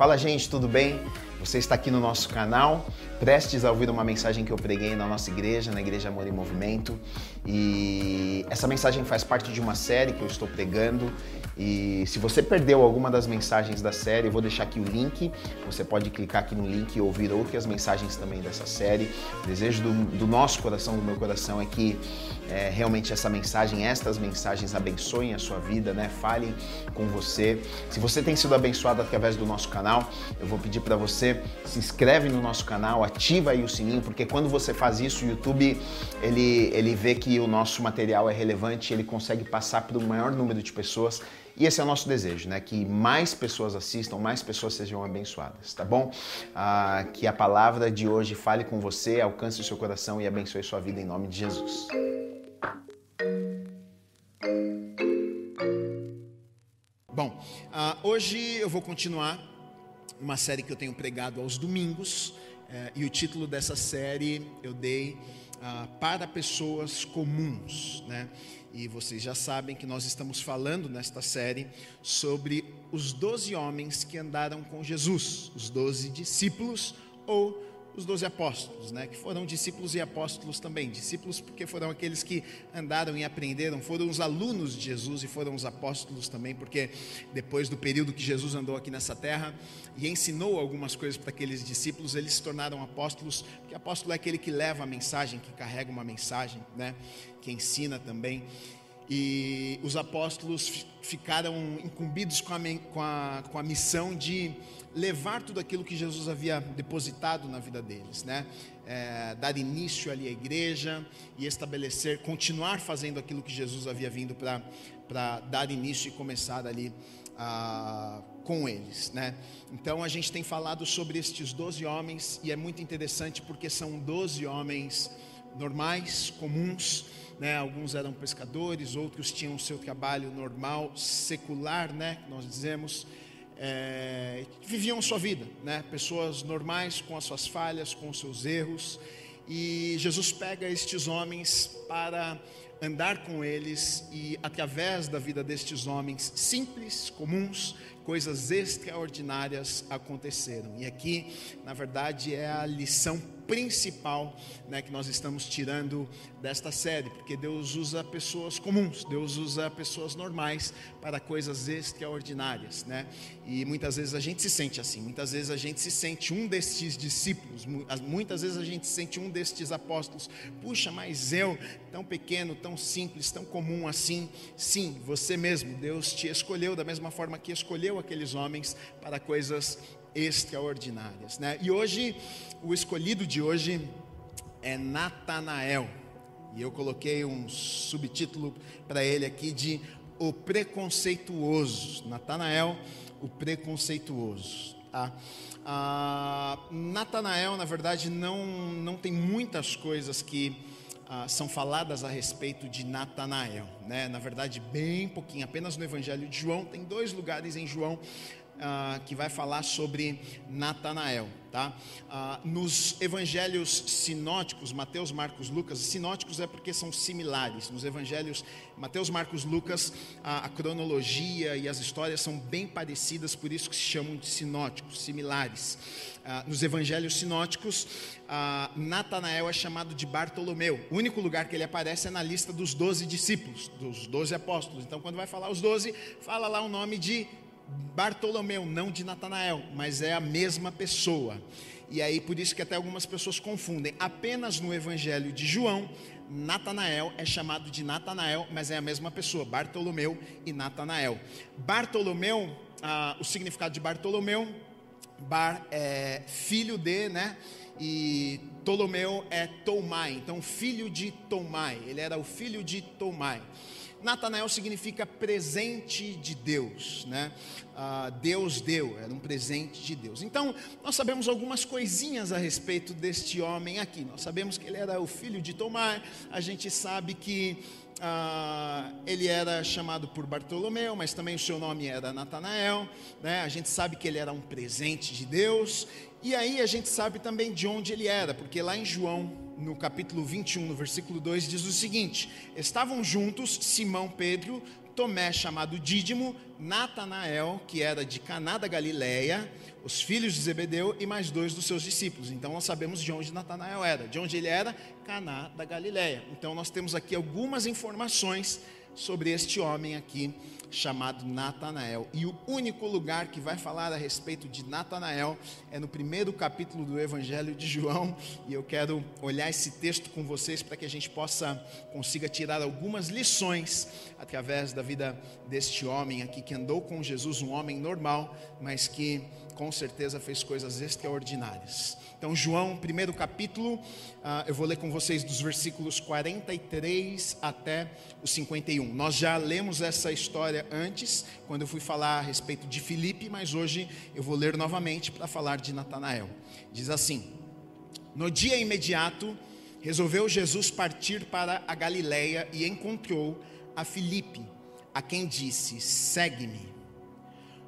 Fala, gente, tudo bem? Você está aqui no nosso canal, prestes a ouvir uma mensagem que eu preguei na nossa igreja, na Igreja Amor e Movimento. E essa mensagem faz parte de uma série que eu estou pregando e se você perdeu alguma das mensagens da série, eu vou deixar aqui o link. Você pode clicar aqui no link e ouvir outras mensagens também dessa série. O desejo do, do nosso coração, do meu coração, é que é, realmente essa mensagem, estas mensagens abençoem a sua vida, né? Falem com você. Se você tem sido abençoado através do nosso canal, eu vou pedir para você se inscreve no nosso canal, ativa aí o sininho, porque quando você faz isso, o YouTube ele, ele vê que o nosso material é relevante, ele consegue passar para o maior número de pessoas e esse é o nosso desejo, né? Que mais pessoas assistam, mais pessoas sejam abençoadas, tá bom? Ah, que a palavra de hoje fale com você, alcance o seu coração e abençoe sua vida em nome de Jesus. Bom, ah, hoje eu vou continuar uma série que eu tenho pregado aos domingos eh, e o título dessa série eu dei ah, para pessoas comuns, né? E vocês já sabem que nós estamos falando nesta série sobre os doze homens que andaram com Jesus, os doze discípulos ou os doze apóstolos, né? Que foram discípulos e apóstolos também. Discípulos porque foram aqueles que andaram e aprenderam, foram os alunos de Jesus e foram os apóstolos também, porque depois do período que Jesus andou aqui nessa terra e ensinou algumas coisas para aqueles discípulos, eles se tornaram apóstolos, porque apóstolo é aquele que leva a mensagem, que carrega uma mensagem, né? que ensina também. E os apóstolos ficaram incumbidos com a, com, a, com a missão de levar tudo aquilo que Jesus havia depositado na vida deles, né? É, dar início ali à igreja e estabelecer, continuar fazendo aquilo que Jesus havia vindo para dar início e começar ali a, com eles, né? Então a gente tem falado sobre estes 12 homens e é muito interessante porque são 12 homens normais, comuns, né? Alguns eram pescadores, outros tinham seu trabalho normal, secular, né? Nós dizemos, é, viviam sua vida, né? Pessoas normais com as suas falhas, com os seus erros. E Jesus pega estes homens para andar com eles e através da vida destes homens simples, comuns, coisas extraordinárias aconteceram. E aqui, na verdade, é a lição principal né, que nós estamos tirando desta série, porque Deus usa pessoas comuns, Deus usa pessoas normais para coisas extraordinárias, né? E muitas vezes a gente se sente assim, muitas vezes a gente se sente um destes discípulos, muitas vezes a gente se sente um destes apóstolos. Puxa, mas eu, tão pequeno, tão simples, tão comum assim, sim, você mesmo, Deus te escolheu da mesma forma que escolheu aqueles homens para coisas extraordinárias. Né? E hoje, o escolhido de hoje é Natanael. E eu coloquei um subtítulo para ele aqui de O Preconceituoso. Natanael, o Preconceituoso. Tá? Ah, Natanael, na verdade, não, não tem muitas coisas que ah, são faladas a respeito de Natanael. Né? Na verdade, bem pouquinho, apenas no Evangelho de João, tem dois lugares em João uh, que vai falar sobre Natanael. Tá? Uh, nos evangelhos sinóticos, Mateus, Marcos, Lucas, sinóticos é porque são similares. Nos evangelhos Mateus, Marcos, Lucas, a, a, cronologia e as histórias são bem parecidas, por isso que se chamam de sinóticos, similares. Uh, nos evangelhos sinóticos, uh, Natanael é chamado de Bartolomeu. O único lugar que ele aparece é na lista dos doze discípulos, dos doze apóstolos. Então, quando vai falar os doze, fala lá o nome de Bartolomeu, não de Natanael, mas é a mesma pessoa. E aí por isso que até algumas pessoas confundem. Apenas no Evangelho de João, Natanael é chamado de Natanael, mas é a mesma pessoa, Bartolomeu e Natanael. Bartolomeu, ah, o significado de Bartolomeu, Bar é filho de, né? E Ptolomeu é Tomai, então filho de Tomai, ele era o filho de Tomai. Natanael significa presente de Deus, né? Ah, Deus deu, era um presente de Deus. Então, nós sabemos algumas coisinhas a respeito deste homem aqui. Nós sabemos que ele era o filho de Tomar, a gente sabe que ah, ele era chamado por Bartolomeu, mas também o seu nome era Natanael, né? A gente sabe que ele era um presente de Deus, e aí a gente sabe também de onde ele era, porque lá em João no capítulo 21, no versículo 2, diz o seguinte: Estavam juntos Simão Pedro, Tomé, chamado Dídimo, Natanael, que era de Caná da Galileia, os filhos de Zebedeu e mais dois dos seus discípulos. Então nós sabemos de onde Natanael era. De onde ele era? Caná da Galileia. Então nós temos aqui algumas informações sobre este homem aqui chamado Natanael. E o único lugar que vai falar a respeito de Natanael é no primeiro capítulo do Evangelho de João, e eu quero olhar esse texto com vocês para que a gente possa consiga tirar algumas lições através da vida deste homem aqui que andou com Jesus, um homem normal, mas que com certeza fez coisas extraordinárias. Então, João, primeiro capítulo, uh, eu vou ler com vocês dos versículos 43 até o 51. Nós já lemos essa história antes, quando eu fui falar a respeito de Filipe, mas hoje eu vou ler novamente para falar de Natanael. Diz assim: No dia imediato, resolveu Jesus partir para a Galiléia e encontrou a Filipe, a quem disse: Segue-me.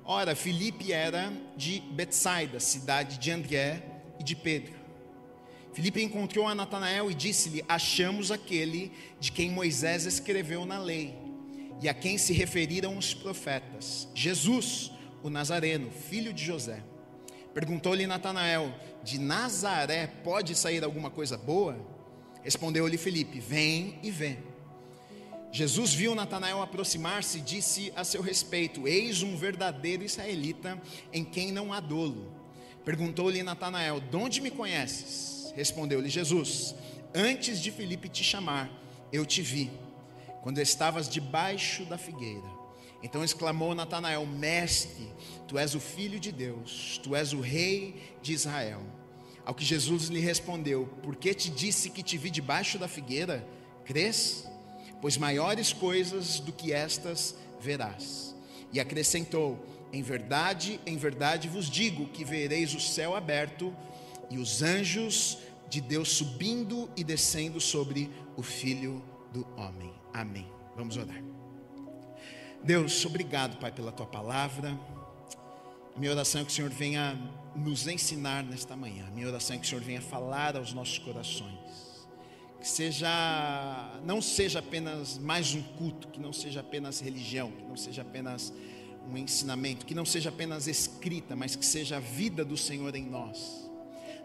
Ora, Filipe era de Betsaida, cidade de André e de Pedro. Filipe encontrou a Natanael e disse-lhe: Achamos aquele de quem Moisés escreveu na lei e a quem se referiram os profetas, Jesus, o Nazareno, filho de José. Perguntou-lhe Natanael: De Nazaré pode sair alguma coisa boa? Respondeu-lhe Filipe: Vem e vê. Jesus viu Natanael aproximar-se e disse a seu respeito: Eis um verdadeiro israelita em quem não há dolo. Perguntou-lhe Natanael: De onde me conheces? Respondeu-lhe Jesus: Antes de Filipe te chamar, eu te vi, quando estavas debaixo da figueira. Então exclamou Natanael: Mestre, tu és o filho de Deus, tu és o rei de Israel. Ao que Jesus lhe respondeu: Por que te disse que te vi debaixo da figueira? Crês? pois maiores coisas do que estas verás. E acrescentou: Em verdade, em verdade vos digo que vereis o céu aberto e os anjos de Deus subindo e descendo sobre o Filho do Homem. Amém. Vamos orar. Deus, obrigado, Pai, pela tua palavra. Minha oração é que o Senhor venha nos ensinar nesta manhã. Minha oração é que o Senhor venha falar aos nossos corações que seja não seja apenas mais um culto, que não seja apenas religião, que não seja apenas um ensinamento, que não seja apenas escrita, mas que seja a vida do Senhor em nós.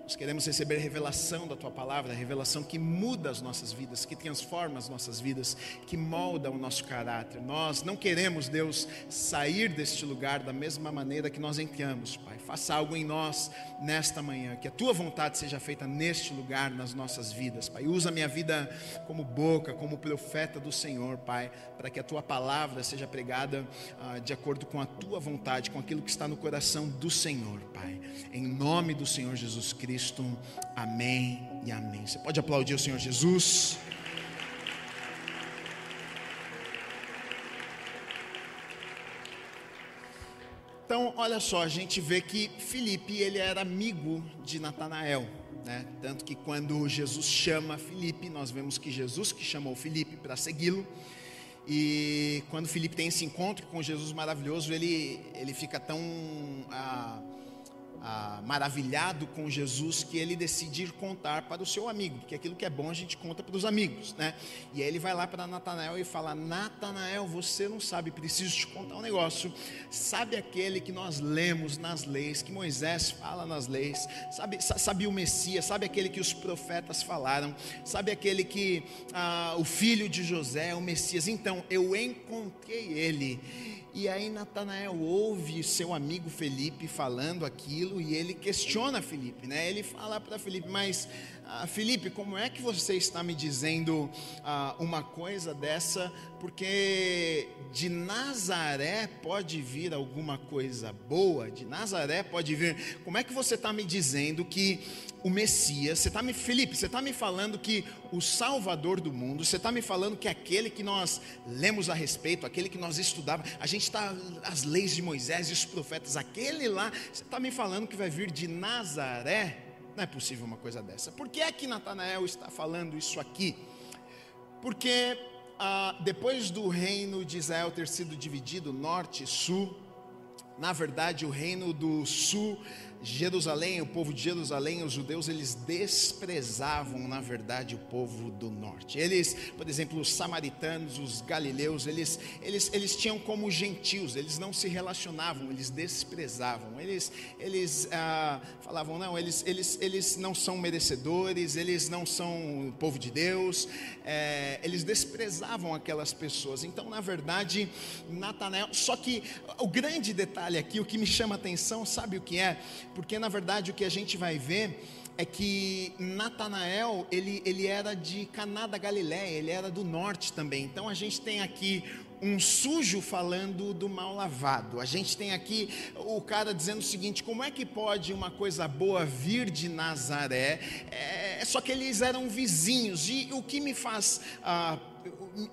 Nós queremos receber revelação da tua palavra, revelação que muda as nossas vidas, que transforma as nossas vidas, que molda o nosso caráter. Nós não queremos, Deus, sair deste lugar da mesma maneira que nós entramos, Pai. Faça algo em nós nesta manhã, que a tua vontade seja feita neste lugar nas nossas vidas, Pai. Usa a minha vida como boca, como profeta do Senhor, Pai, para que a tua palavra seja pregada ah, de acordo com a tua vontade, com aquilo que está no coração do Senhor, Pai. Em nome do Senhor Jesus Cristo. Cristo. Amém e amém. Você pode aplaudir o Senhor Jesus. Então, olha só, a gente vê que Filipe, ele era amigo de Natanael, né? Tanto que quando Jesus chama Filipe, nós vemos que Jesus que chamou Filipe para segui-lo. E quando Filipe tem esse encontro com Jesus maravilhoso, ele, ele fica tão ah, ah, maravilhado com Jesus que ele decide ir contar para o seu amigo, porque aquilo que é bom a gente conta para os amigos, né? E aí ele vai lá para Natanael e fala: Natanael, você não sabe, preciso te contar um negócio. Sabe aquele que nós lemos nas leis, que Moisés fala nas leis? Sabe, sabe o Messias? Sabe aquele que os profetas falaram? Sabe aquele que ah, o filho de José, o Messias? Então eu encontrei ele e aí Natanael ouve seu amigo Felipe falando aquilo e ele questiona Felipe, né? Ele fala para Felipe, mas ah, Felipe, como é que você está me dizendo ah, uma coisa dessa? Porque de Nazaré pode vir alguma coisa boa, de Nazaré pode vir. Como é que você está me dizendo que o Messias, você está me, Felipe, você está me falando que o Salvador do mundo, você está me falando que aquele que nós lemos a respeito, aquele que nós estudávamos, a gente está, as leis de Moisés e os profetas, aquele lá, você está me falando que vai vir de Nazaré? Não é possível uma coisa dessa. Por que é que Natanael está falando isso aqui? Porque ah, depois do reino de Israel ter sido dividido norte e sul, Na verdade, o reino do sul Jerusalém, o povo de Jerusalém, os judeus, eles desprezavam, na verdade, o povo do norte. Eles, por exemplo, os samaritanos, os galileus, eles, eles, eles tinham como gentios, eles não se relacionavam, eles desprezavam. Eles, eles ah, falavam, não, eles, eles, eles não são merecedores, eles não são povo de Deus, é, eles desprezavam aquelas pessoas. Então, na verdade, Natanael, só que o grande detalhe aqui, o que me chama a atenção, sabe o que é? Porque na verdade o que a gente vai ver é que Natanael, ele, ele era de Caná da Galiléia, ele era do norte também. Então a gente tem aqui um sujo falando do mal lavado. A gente tem aqui o cara dizendo o seguinte: como é que pode uma coisa boa vir de Nazaré? É, só que eles eram vizinhos, e o que me faz. Ah,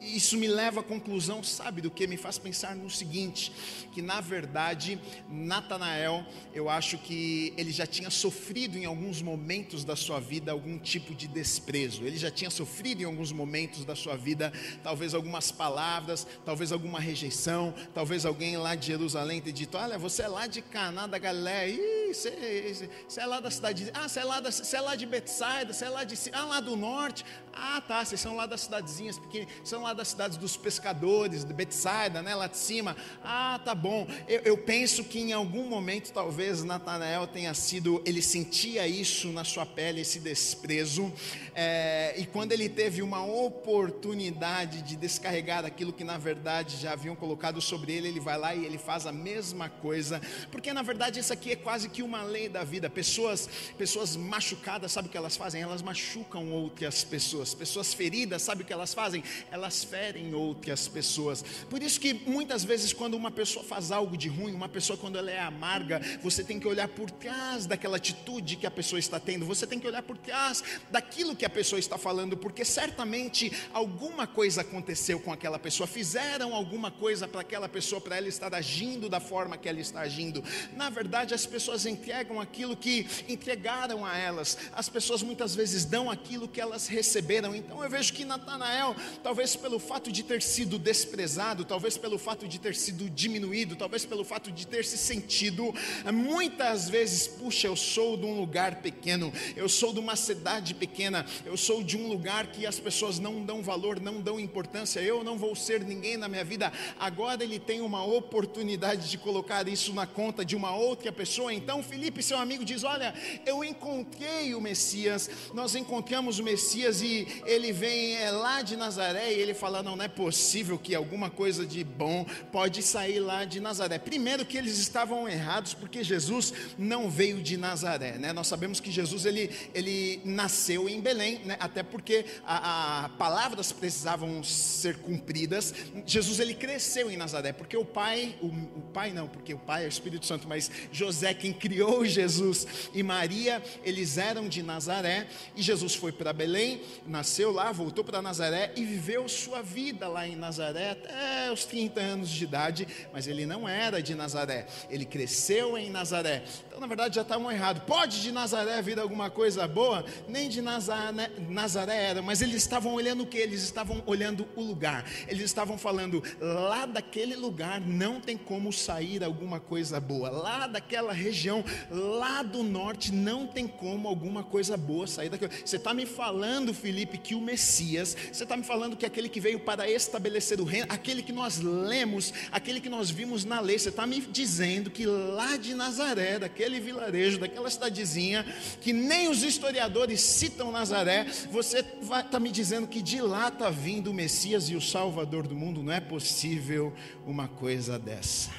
isso me leva à conclusão, sabe, do que me faz pensar no seguinte: que na verdade, Natanael, eu acho que ele já tinha sofrido em alguns momentos da sua vida algum tipo de desprezo, ele já tinha sofrido em alguns momentos da sua vida, talvez algumas palavras, talvez alguma rejeição, talvez alguém lá de Jerusalém tenha dito: Olha, você é lá de Caná da Galileia, você, você, é lá da cidade, ah, você é lá, da, você é lá de Betsaida, você é lá de, ah, lá do norte, ah, tá, vocês são lá das cidadezinhas pequenas, são lá das cidades dos pescadores, de Betsaida, né, lá de cima. Ah, tá bom. Eu, eu penso que em algum momento, talvez Natanael tenha sido, ele sentia isso na sua pele, esse desprezo. É, e quando ele teve uma oportunidade de descarregar aquilo que na verdade já haviam colocado sobre ele, ele vai lá e ele faz a mesma coisa. Porque na verdade isso aqui é quase que uma lei da vida. Pessoas, pessoas machucadas, sabe o que elas fazem? Elas machucam outras pessoas pessoas. Pessoas feridas, sabe o que elas fazem? Elas ferem outras pessoas. Por isso que muitas vezes quando uma pessoa faz algo de ruim, uma pessoa quando ela é amarga, você tem que olhar por trás daquela atitude que a pessoa está tendo. Você tem que olhar por trás daquilo que a pessoa está falando, porque certamente alguma coisa aconteceu com aquela pessoa, fizeram alguma coisa para aquela pessoa para ela estar agindo da forma que ela está agindo. Na verdade, as pessoas entregam aquilo que entregaram a elas. As pessoas muitas vezes dão aquilo que elas receberam. Então eu vejo que Natanael, talvez pelo fato de ter sido desprezado, talvez pelo fato de ter sido diminuído, talvez pelo fato de ter se sentido, muitas vezes, puxa, eu sou de um lugar pequeno, eu sou de uma cidade pequena, eu sou de um lugar que as pessoas não dão valor, não dão importância, eu não vou ser ninguém na minha vida. Agora ele tem uma oportunidade de colocar isso na conta de uma outra pessoa. Então Felipe, seu amigo, diz: Olha, eu encontrei o Messias, nós encontramos o Messias e ele vem é, lá de Nazaré e ele fala: não, não é possível que alguma coisa de bom pode sair lá de Nazaré. Primeiro que eles estavam errados, porque Jesus não veio de Nazaré, né? Nós sabemos que Jesus ele, ele nasceu em Belém, né? até porque a, a palavras precisavam ser cumpridas. Jesus ele cresceu em Nazaré, porque o pai, o, o pai não, porque o pai é o Espírito Santo, mas José quem criou Jesus e Maria, eles eram de Nazaré e Jesus foi para Belém, nasceu lá, voltou para Nazaré e viveu sua vida lá em Nazaré até os 30 anos de idade, mas ele não era de Nazaré, ele cresceu em Nazaré. Então, na verdade, já estavam errados. Pode de Nazaré vir alguma coisa boa? Nem de Nazaré, Nazaré era, mas eles estavam olhando o que? Eles estavam olhando o lugar. Eles estavam falando, lá daquele lugar não tem como sair alguma coisa boa. Lá daquela região, lá do norte, não tem como alguma coisa boa sair daquilo. Você está me falando, Felipe, que o Messias, você está me falando que aquele que veio para estabelecer o reino, aquele que nós lemos, aquele que nós vimos na lei, você está me dizendo que lá de Nazaré, daquele daquele vilarejo, daquela cidadezinha, que nem os historiadores citam Nazaré, você está tá me dizendo que de lá está vindo o Messias e o Salvador do mundo, não é possível uma coisa dessa.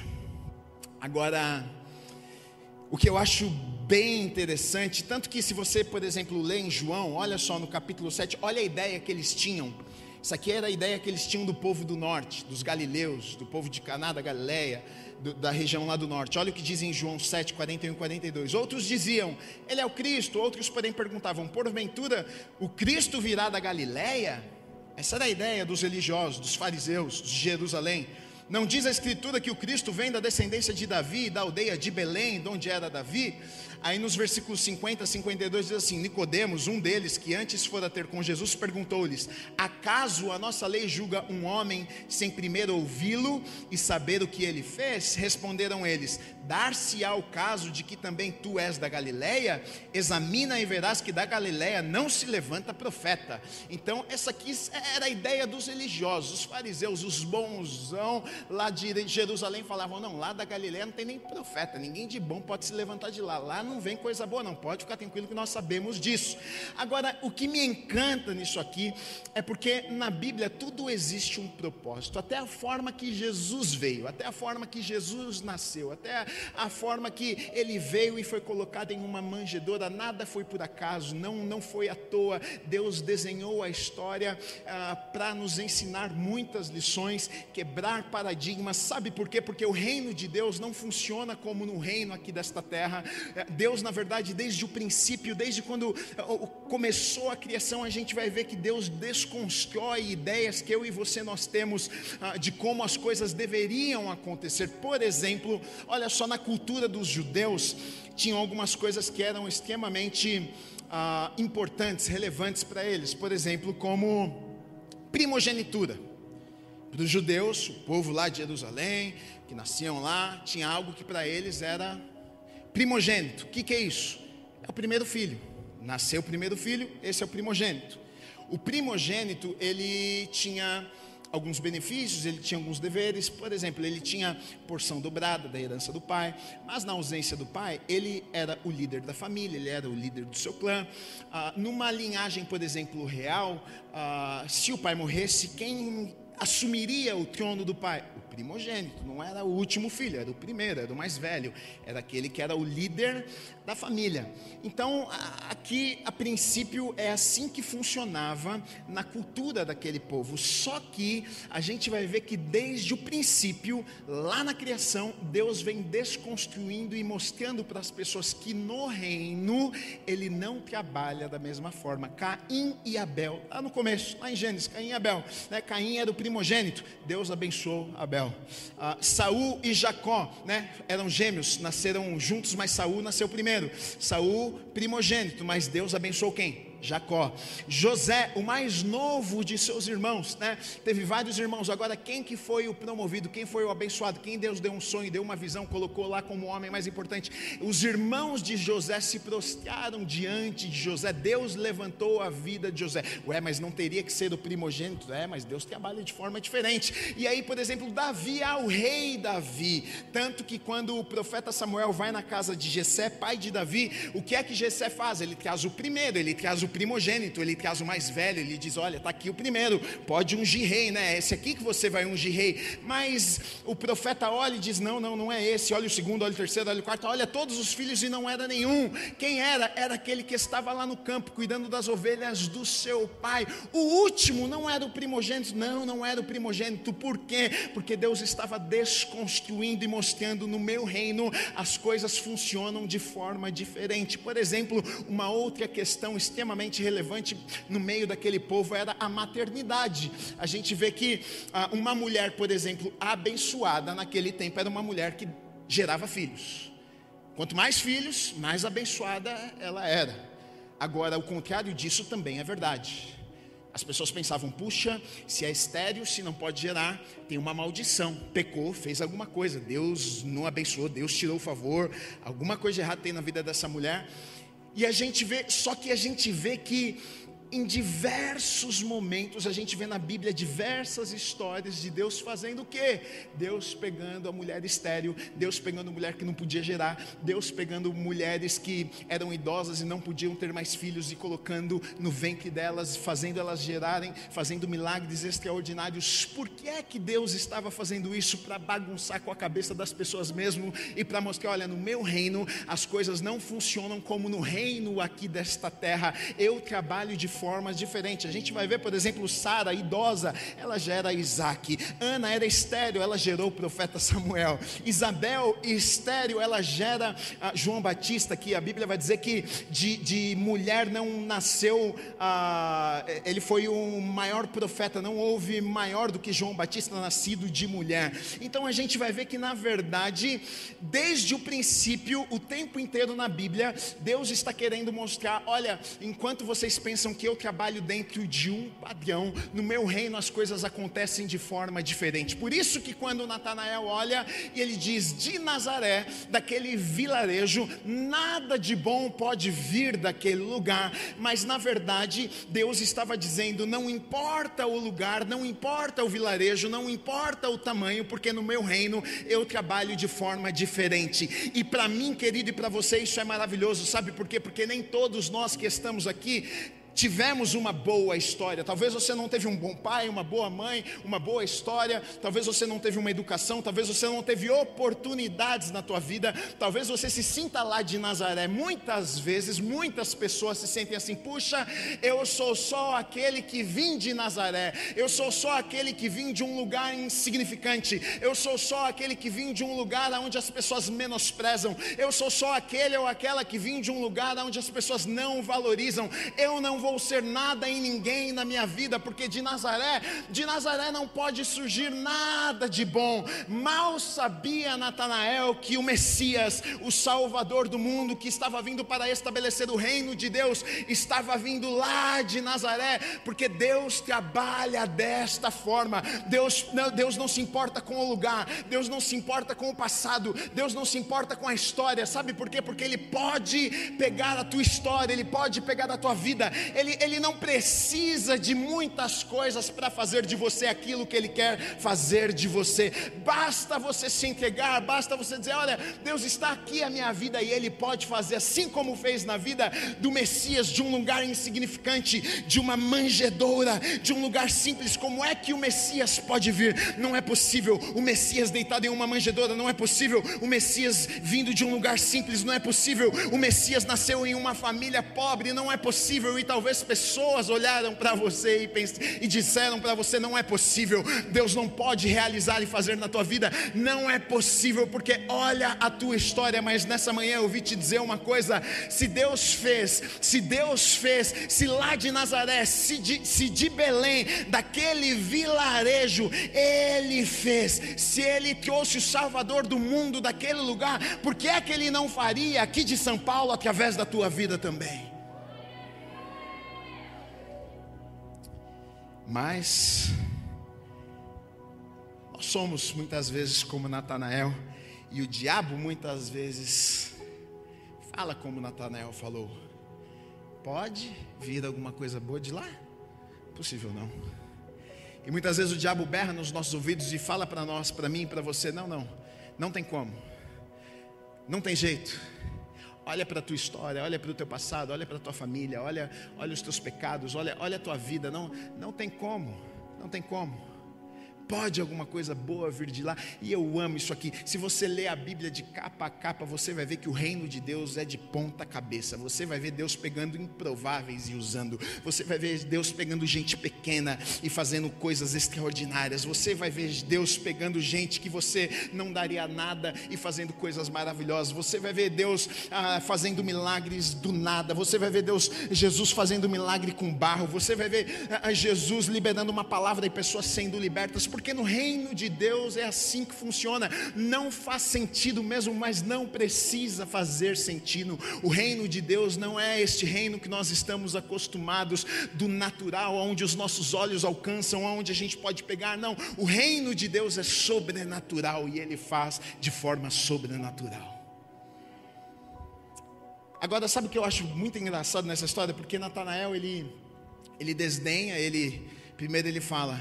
Agora, o que eu acho bem interessante, tanto que se você, por exemplo, lê em João, olha só no capítulo 7, olha a ideia que eles tinham. Isso aqui era a ideia que eles tinham do povo do norte, dos galileus, do povo de Caná da Galileia do, da região lá do norte. Olha o que diz em João 7, 41 e 42. Outros diziam, ele é o Cristo. Outros, porém, perguntavam, porventura, o Cristo virá da Galileia? Essa era a ideia dos religiosos, dos fariseus, de Jerusalém. Não diz a Escritura que o Cristo vem da descendência de Davi, da aldeia de Belém, de onde era Davi? Aí nos versículos 50 a 52 diz assim: Nicodemos, um deles que antes fora ter com Jesus, perguntou-lhes: Acaso a nossa lei julga um homem sem primeiro ouvi-lo e saber o que ele fez? Responderam eles: Dar-se-á o caso de que também tu és da Galileia? Examina e verás que da Galileia não se levanta profeta. Então, essa aqui era a ideia dos religiosos, os fariseus, os bonzão lá de Jerusalém falavam: Não, lá da Galileia não tem nem profeta, ninguém de bom pode se levantar de lá. Lá não vem coisa boa, não. Pode ficar tranquilo que nós sabemos disso. Agora, o que me encanta nisso aqui é porque na Bíblia tudo existe um propósito, até a forma que Jesus veio, até a forma que Jesus nasceu, até a, forma que ele veio e foi colocado em uma manjedoura, nada foi por acaso, não, não foi à toa. Deus desenhou a história ah, para nos ensinar muitas lições, quebrar paradigmas. Sabe por quê? Porque o reino de Deus não funciona como no reino aqui desta terra. Deus, na verdade, desde o princípio, desde quando eh, começou a criação, a gente vai ver que Deus desconstrói ideias que eu e você nós temos ah, de como as coisas deveriam acontecer. Por exemplo, olha só, na cultura dos judeus, tinham algumas coisas que eram extremamente ah, importantes, relevantes para eles. Por exemplo, como primogenitura. Para os judeus, o povo lá de Jerusalém, que nasciam lá, tinha algo que para eles era primogênito. O que, que é isso? É o primeiro filho. Nasceu o primeiro filho, esse é o primogênito. O primogênito, ele tinha alguns benefícios, ele tinha alguns deveres, por exemplo, ele tinha porção dobrada da herança do pai, mas na ausência do pai, ele era o líder da família, ele era o líder do seu clã. Ah, numa linhagem, por exemplo, real, ah, se o pai morresse, quem assumiria o trono do pai? O primogênito, não era o último filho, era o primeiro, era o mais velho, era aquele que era o líder da família. Então, aqui, a princípio, é assim que funcionava na cultura daquele povo. Só que a gente vai ver que desde o princípio, lá na criação, Deus vem desconstruindo e mostrando para as pessoas que no reino ele não trabalha da mesma forma. Caim e Abel, lá no começo, lá em Gênesis, Caim e Abel. Né? Caim era o primogênito, Deus abençoou Abel. Ah, Saul e Jacó, né? Eram gêmeos, nasceram juntos, mas Saul nasceu primeiro. Saul primogênito, mas Deus abençoou quem? Jacó. José, o mais novo de seus irmãos, né? Teve vários irmãos. Agora, quem que foi o promovido? Quem foi o abençoado? Quem Deus deu um sonho, deu uma visão, colocou lá como o homem mais importante? Os irmãos de José se prostraram diante de José. Deus levantou a vida de José. Ué, mas não teria que ser o primogênito? É, mas Deus trabalha de forma diferente. E aí, por exemplo, Davi ao rei Davi. Tanto que quando o profeta Samuel vai na casa de Jessé, pai de Davi, o que é que Jessé faz? Ele traz o primeiro, ele traz o primogênito, ele traz o mais velho, ele diz: Olha, está aqui o primeiro, pode ungir rei, né? Esse aqui que você vai ungir rei. Mas o profeta olha e diz: Não, não, não é esse. Olha o segundo, olha o terceiro, olha o quarto, olha todos os filhos e não era nenhum. Quem era? Era aquele que estava lá no campo cuidando das ovelhas do seu pai. O último não era o primogênito, não, não era o primogênito. Por quê? Porque Deus estava desconstruindo e mostrando no meu reino as coisas funcionam de forma diferente. Por exemplo, uma outra questão extremamente extremamente relevante no meio daquele povo era a maternidade. A gente vê que ah, uma mulher, por exemplo, abençoada naquele tempo era uma mulher que gerava filhos. Quanto mais filhos, mais abençoada ela era. Agora, o contrário disso também é verdade. As pessoas pensavam, puxa, se é estéreo, se não pode gerar, tem uma maldição. Pecou, fez alguma coisa, Deus não abençoou, Deus tirou o favor, alguma coisa errada tem na vida dessa mulher. E a gente vê, só que a gente vê que em diversos momentos a gente vê na Bíblia diversas histórias de Deus fazendo o quê? Deus pegando a mulher estéril, Deus pegando a mulher que não podia gerar, Deus pegando mulheres que eram idosas e não podiam ter mais filhos e colocando no ventre delas, fazendo elas gerarem, fazendo milagres extraordinários. Por que é que Deus estava fazendo isso para bagunçar com a cabeça das pessoas mesmo e para mostrar, olha, no meu reino as coisas não funcionam como no reino aqui desta terra. Eu trabalho de forma diferente. A gente vai ver, por exemplo, Sara, idosa, ela gera Isaac. Ana era estéreo, ela gerou o profeta Samuel. Isabel, estéreo, ela gera ah, João Batista, que a Bíblia vai dizer que de, de mulher não nasceu, ah, ele foi o maior profeta, não houve maior do que João Batista nascido de mulher. Então a gente vai ver que, na verdade, desde o princípio, o tempo inteiro na Bíblia, Deus está querendo mostrar: olha, enquanto vocês pensam que eu trabalho dentro de um padrão, no meu reino as coisas acontecem de forma diferente. Por isso que quando Natanael olha e ele diz de Nazaré, daquele vilarejo, nada de bom pode vir daquele lugar, mas na verdade Deus estava dizendo: não importa o lugar, não importa o vilarejo, não importa o tamanho, porque no meu reino eu trabalho de forma diferente. E para mim, querido, e para você isso é maravilhoso, sabe por quê? Porque nem todos nós que estamos aqui tivemos uma boa história. Talvez você não teve um bom pai, uma boa mãe, uma boa história. Talvez você não teve uma educação. Talvez você não teve oportunidades na tua vida. Talvez você se sinta lá de Nazaré. Muitas vezes, muitas pessoas se sentem assim: puxa, eu sou só aquele que vim de Nazaré. Eu sou só aquele que vim de um lugar insignificante. Eu sou só aquele que vim de um lugar onde as pessoas menosprezam. Eu sou só aquele ou aquela que vim de um lugar onde as pessoas não valorizam. Eu não vou ser nada em ninguém na minha vida, porque de Nazaré, de Nazaré não pode surgir nada de bom. Mal sabia Natanael que o Messias, o Salvador do mundo, que estava vindo para estabelecer o reino de Deus, estava vindo lá de Nazaré, porque Deus trabalha desta forma. Deus não, Deus não se importa com o lugar, Deus não se importa com o passado, Deus não se importa com a história. Sabe por quê? Porque Ele pode pegar a tua história, Ele pode pegar a tua vida, ele, ele não precisa de muitas coisas para fazer de você aquilo que Ele quer fazer de você. Basta você se entregar, basta você dizer: Olha, Deus está aqui a minha vida e Ele pode fazer, assim como fez na vida do Messias, de um lugar insignificante, de uma manjedoura, de um lugar simples. Como é que o Messias pode vir? Não é possível. O Messias deitado em uma manjedoura, não é possível. O Messias vindo de um lugar simples, não é possível. O Messias nasceu em uma família pobre, não é possível. E talvez Talvez pessoas olharam para você e, pens... e disseram para você: não é possível, Deus não pode realizar e fazer na tua vida, não é possível, porque olha a tua história. Mas nessa manhã eu ouvi te dizer uma coisa: se Deus fez, se Deus fez, se lá de Nazaré, se de, se de Belém, daquele vilarejo, Ele fez, se Ele trouxe o Salvador do mundo daquele lugar, por que é que Ele não faria aqui de São Paulo através da tua vida também? Mas nós somos muitas vezes como Natanael, e o diabo muitas vezes fala como Natanael falou: pode vir alguma coisa boa de lá? Possível não. E muitas vezes o diabo berra nos nossos ouvidos e fala para nós, para mim, para você: não, não, não tem como, não tem jeito Olha para a tua história, olha para o teu passado, olha para a tua família, olha, olha os teus pecados, olha, olha a tua vida. Não, não tem como, não tem como pode alguma coisa boa vir de lá. E eu amo isso aqui. Se você ler a Bíblia de capa a capa, você vai ver que o reino de Deus é de ponta cabeça. Você vai ver Deus pegando improváveis e usando. Você vai ver Deus pegando gente pequena e fazendo coisas extraordinárias. Você vai ver Deus pegando gente que você não daria nada e fazendo coisas maravilhosas. Você vai ver Deus ah, fazendo milagres do nada. Você vai ver Deus, Jesus fazendo milagre com barro. Você vai ver ah, Jesus liberando uma palavra e pessoas sendo libertas porque no reino de Deus é assim que funciona. Não faz sentido mesmo, mas não precisa fazer sentido. O reino de Deus não é este reino que nós estamos acostumados do natural, onde os nossos olhos alcançam, onde a gente pode pegar. Não, o reino de Deus é sobrenatural e ele faz de forma sobrenatural. Agora, sabe o que eu acho muito engraçado nessa história? Porque Natanael, ele, ele desdenha, ele, primeiro ele fala,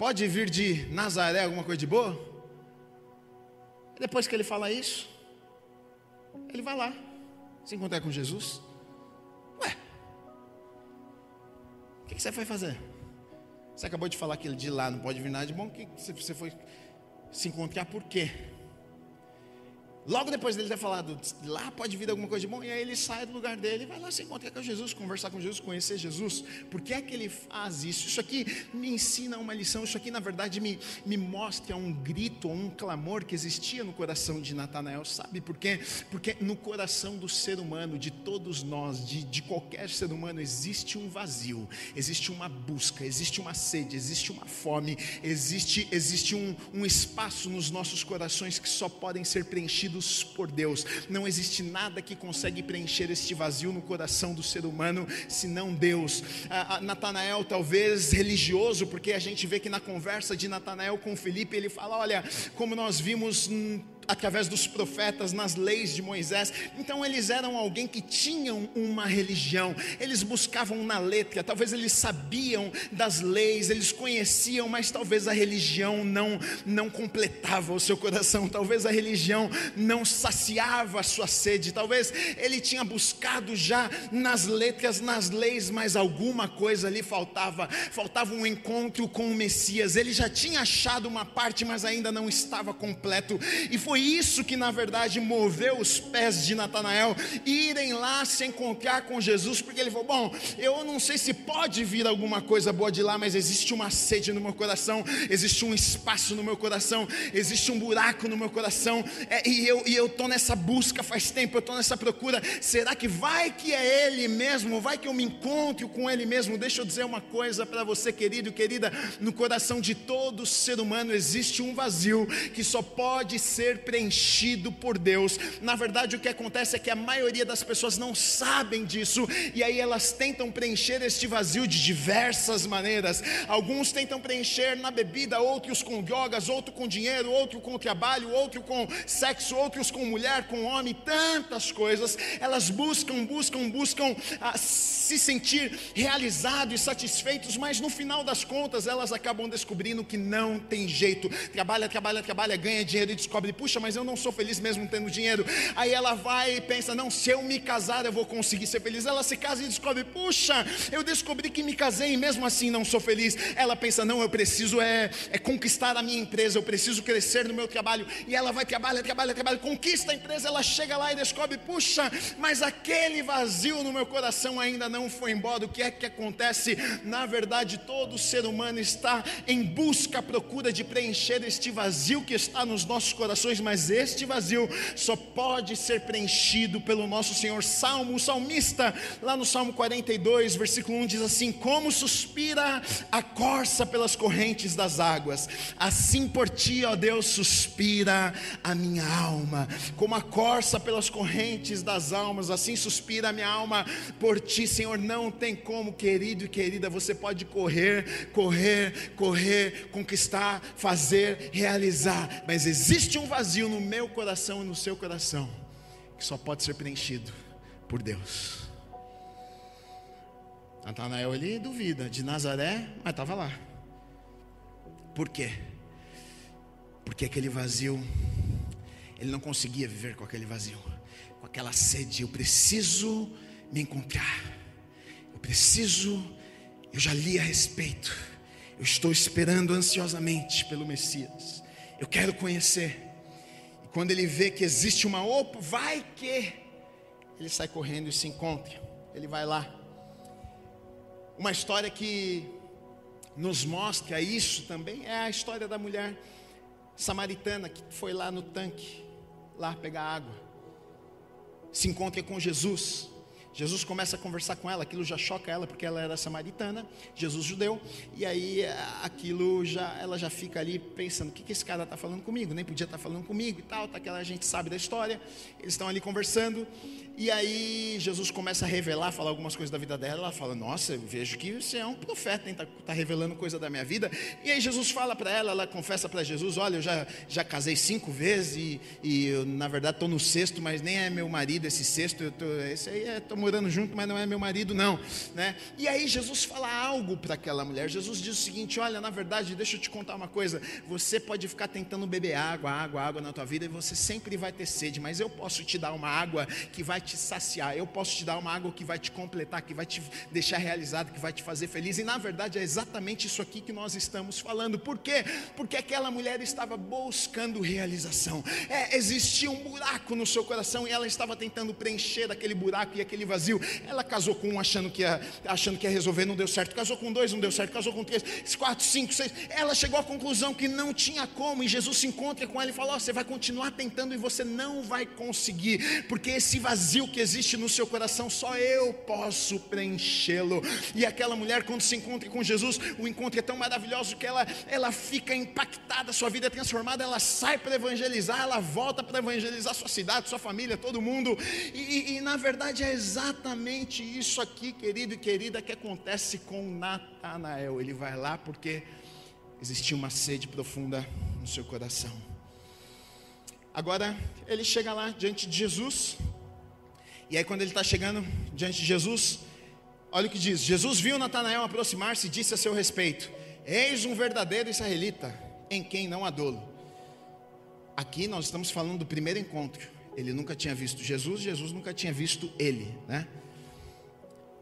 Pode vir de Nazaré alguma coisa de boa? Depois que ele fala isso, ele vai lá se encontrar com Jesus. Ué, o que, você vai fazer? Você acabou de falar que ele de lá não pode vir nada de bom, que você foi se encontrar por quê? Logo depois dele ter falado, lá pode vir alguma coisa de bom, e aí ele sai do lugar dele e vai lá se encontrar com Jesus, conversar com Jesus, conhecer Jesus. Por que é que ele faz isso? Isso aqui me ensina uma lição, isso aqui na verdade me, me mostra um grito, um clamor que existia no coração de Natanael, sabe por quê? Porque no coração do ser humano, de todos nós, de, de qualquer ser humano, existe um vazio, existe uma busca, existe uma sede, existe uma fome, existe, existe um, um espaço nos nossos corações que só podem ser preenchidos preenchidos por Deus. Não existe nada que consegue preencher este vazio no coração do ser humano, senão Deus. Natanael, talvez religioso, porque a gente vê que na conversa de Natanael com Felipe, ele fala: Olha, como nós vimos através dos profetas, nas leis de Moisés. Então eles eram alguém que tinham uma religião, eles buscavam na letra, talvez eles sabiam das leis, eles conheciam, mas talvez a religião não, não completava o seu coração, talvez a religião não saciava a sua sede, talvez ele tinha buscado já nas letras, nas leis, mas alguma coisa ali faltava, faltava um encontro com o Messias, ele já tinha achado uma parte, mas ainda não estava completo, e foi foi isso que na verdade moveu os pés de Natanael irem lá se encontrar com Jesus, porque ele falou: Bom, eu não sei se pode vir alguma coisa boa de lá, mas existe uma sede no meu coração, existe um espaço no meu coração, existe um buraco no meu coração, é, e eu e eu estou nessa busca faz tempo, eu estou nessa procura. Será que vai que é Ele mesmo? Vai que eu me encontro com Ele mesmo? Deixa eu dizer uma coisa para você, querido e querida: no coração de todo ser humano existe um vazio que só pode ser preenchido por Deus. Na verdade, o que acontece é que a maioria das pessoas não sabem disso e aí elas tentam preencher este vazio de diversas maneiras. Alguns tentam preencher na bebida, outros com drogas, outro com dinheiro, outro com trabalho, outro com sexo, outros com mulher, com homem, tantas coisas. Elas buscam, buscam, buscam ah, se sentir realizados e satisfeitos, mas no final das contas elas acabam descobrindo que não tem jeito. Trabalha, trabalha, trabalha, ganha dinheiro e descobre, puxa, mas eu não sou feliz mesmo tendo dinheiro. Aí ela vai e pensa: não, se eu me casar eu vou conseguir ser feliz. Ela se casa e descobre: puxa, eu descobri que me casei e mesmo assim não sou feliz. Ela pensa: não, eu preciso é, é conquistar a minha empresa, eu preciso crescer no meu trabalho. E ela vai, trabalha, trabalha, trabalha, conquista a empresa. Ela chega lá e descobre: puxa, mas aquele vazio no meu coração ainda não foi embora. O que é que acontece? Na verdade, todo ser humano está em busca, procura de preencher este vazio que está nos nossos corações, mas este vazio só pode ser preenchido pelo nosso Senhor. Salmo, o salmista, lá no Salmo 42, versículo 1 diz assim: Como suspira a corça pelas correntes das águas, assim por ti, ó Deus, suspira a minha alma. Como a corça pelas correntes das almas, assim suspira a minha alma por ti, Senhor. Não tem como, querido e querida, você pode correr, correr, correr, conquistar, fazer, realizar, mas existe um vazio vazio no meu coração e no seu coração, que só pode ser preenchido por Deus. Natanael ele duvida de Nazaré, mas estava lá. Por quê? Porque aquele vazio, ele não conseguia viver com aquele vazio, com aquela sede. Eu preciso me encontrar, eu preciso, eu já li a respeito, eu estou esperando ansiosamente pelo Messias, eu quero conhecer. Quando ele vê que existe uma opa, vai que ele sai correndo e se encontra. Ele vai lá. Uma história que nos mostra isso também é a história da mulher samaritana que foi lá no tanque, lá pegar água. Se encontra com Jesus. Jesus começa a conversar com ela, aquilo já choca ela porque ela era samaritana, Jesus judeu, e aí eh, aquilo já, ela já fica ali pensando: o que, que esse cara está falando comigo? Nem podia estar tá falando comigo e tal, tá, que a gente sabe da história. Eles estão ali conversando, e aí Jesus começa a revelar, falar algumas coisas da vida dela. Ela fala: Nossa, eu vejo que você é um profeta, está tá revelando coisa da minha vida. E aí Jesus fala para ela, ela confessa para Jesus: Olha, eu já, já casei cinco vezes e, e eu, na verdade estou no sexto, mas nem é meu marido esse sexto, eu tô, esse aí é morando junto, mas não é meu marido, não. Né? E aí Jesus fala algo para aquela mulher. Jesus diz o seguinte: olha, na verdade, deixa eu te contar uma coisa. Você pode ficar tentando beber água, água, água na tua vida e você sempre vai ter sede, mas eu posso te dar uma água que vai te saciar, eu posso te dar uma água que vai te completar, que vai te deixar realizado, que vai te fazer feliz. E na verdade é exatamente isso aqui que nós estamos falando. Por quê? Porque aquela mulher estava buscando realização. É, existia um buraco no seu coração e ela estava tentando preencher aquele buraco e aquele vazio. Ela casou com um achando que ia, achando que ia resolver, não deu certo. Casou com dois, não deu certo. Casou com três, quatro, cinco, seis. Ela chegou à conclusão que não tinha como. E Jesus se encontra com ela e fala: oh, Você vai continuar tentando e você não vai conseguir, porque esse vazio que existe no seu coração só eu posso preenchê-lo. E aquela mulher, quando se encontra com Jesus, o encontro é tão maravilhoso que ela, ela fica impactada, sua vida é transformada, ela sai para evangelizar, ela volta para evangelizar sua cidade, sua família, todo mundo. E, e, e na verdade é exatamente isso aqui, querido e querida, que acontece com Natanael. Ele vai lá porque existia uma sede profunda no seu coração. Agora ele chega lá diante de Jesus, e aí quando ele está chegando diante de Jesus, olha o que diz: Jesus viu Natanael aproximar-se e disse a seu respeito: Eis um verdadeiro israelita, em quem não há dolo. Aqui nós estamos falando do primeiro encontro. Ele nunca tinha visto Jesus, Jesus nunca tinha visto ele, né?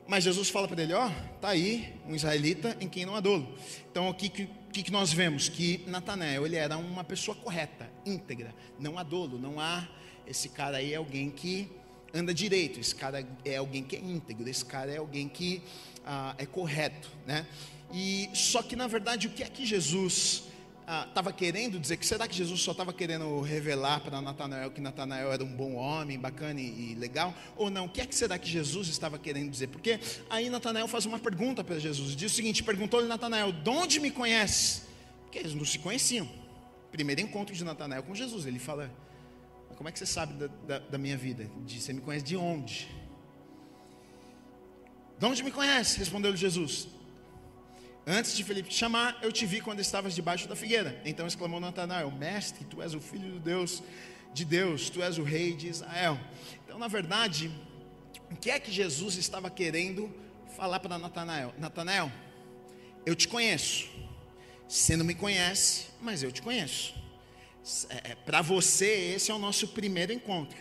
Mas Jesus fala para ele: Ó, tá aí um israelita em quem não há dolo. Então, o que, que, que nós vemos? Que Natanael ele era uma pessoa correta, íntegra, não há dolo, não há. Esse cara aí é alguém que anda direito, esse cara é alguém que é íntegro, esse cara é alguém que ah, é correto, né? E só que na verdade o que é que Jesus estava ah, querendo dizer? Que será que Jesus só estava querendo revelar para Natanael que Natanael era um bom homem, bacana e, e, legal? Ou não? O que é que será que Jesus estava querendo dizer? Porque aí Natanael faz uma pergunta para Jesus. Diz o seguinte: perguntou-lhe Natanael, de onde me conhece? Porque eles não se conheciam. Primeiro encontro de Natanael com Jesus. Ele fala: Como é que você sabe da, da, da minha vida? Diz, você me conhece de onde? De onde me conhece? Respondeu-lhe Jesus. Antes de Felipe te chamar, eu te vi quando estavas debaixo da figueira. Então exclamou Natanael: Mestre, tu és o filho de Deus, de Deus, tu és o rei de Israel. Então, na verdade, o que é que Jesus estava querendo falar para Natanael? Natanael, eu te conheço. Você não me conhece, mas eu te conheço. É, é para você, esse é o nosso primeiro encontro,